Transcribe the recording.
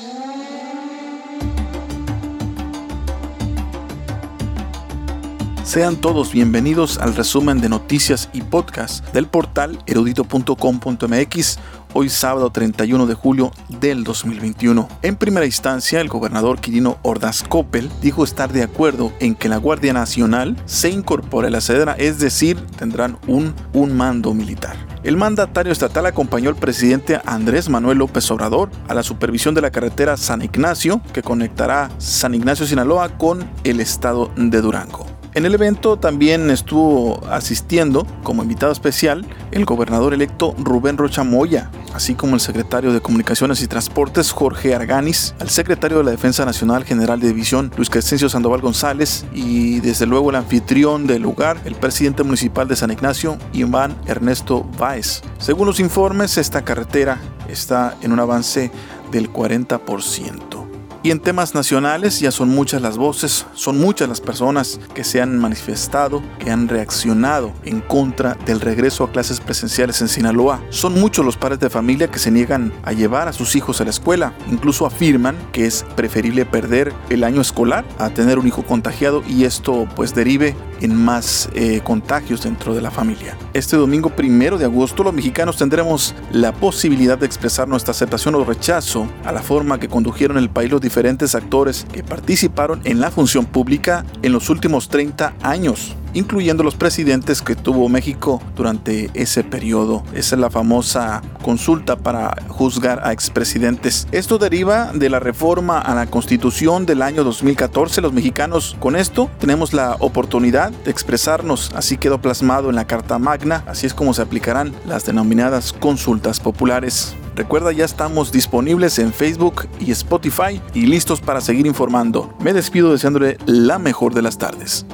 Mm-hmm. Sean todos bienvenidos al resumen de noticias y podcast del portal erudito.com.mx hoy sábado 31 de julio del 2021. En primera instancia, el gobernador Quirino Ordaz Coppel dijo estar de acuerdo en que la Guardia Nacional se incorpore a la cedera, es decir, tendrán un, un mando militar. El mandatario estatal acompañó al presidente Andrés Manuel López Obrador a la supervisión de la carretera San Ignacio, que conectará San Ignacio Sinaloa con el estado de Durango. En el evento también estuvo asistiendo como invitado especial el gobernador electo Rubén Rocha Moya, así como el secretario de Comunicaciones y Transportes Jorge Arganis, el secretario de la Defensa Nacional General de División Luis Crescencio Sandoval González y desde luego el anfitrión del lugar, el presidente municipal de San Ignacio, Iván Ernesto Báez. Según los informes, esta carretera está en un avance del 40%. Y en temas nacionales ya son muchas las voces, son muchas las personas que se han manifestado, que han reaccionado en contra del regreso a clases presenciales en Sinaloa. Son muchos los padres de familia que se niegan a llevar a sus hijos a la escuela. Incluso afirman que es preferible perder el año escolar a tener un hijo contagiado y esto pues derive en más eh, contagios dentro de la familia. Este domingo primero de agosto los mexicanos tendremos la posibilidad de expresar nuestra aceptación o rechazo a la forma que condujeron el país los diferentes actores que participaron en la función pública en los últimos 30 años incluyendo los presidentes que tuvo México durante ese periodo. Esa es la famosa consulta para juzgar a expresidentes. Esto deriva de la reforma a la constitución del año 2014. Los mexicanos con esto tenemos la oportunidad de expresarnos. Así quedó plasmado en la Carta Magna. Así es como se aplicarán las denominadas consultas populares. Recuerda, ya estamos disponibles en Facebook y Spotify y listos para seguir informando. Me despido deseándole la mejor de las tardes.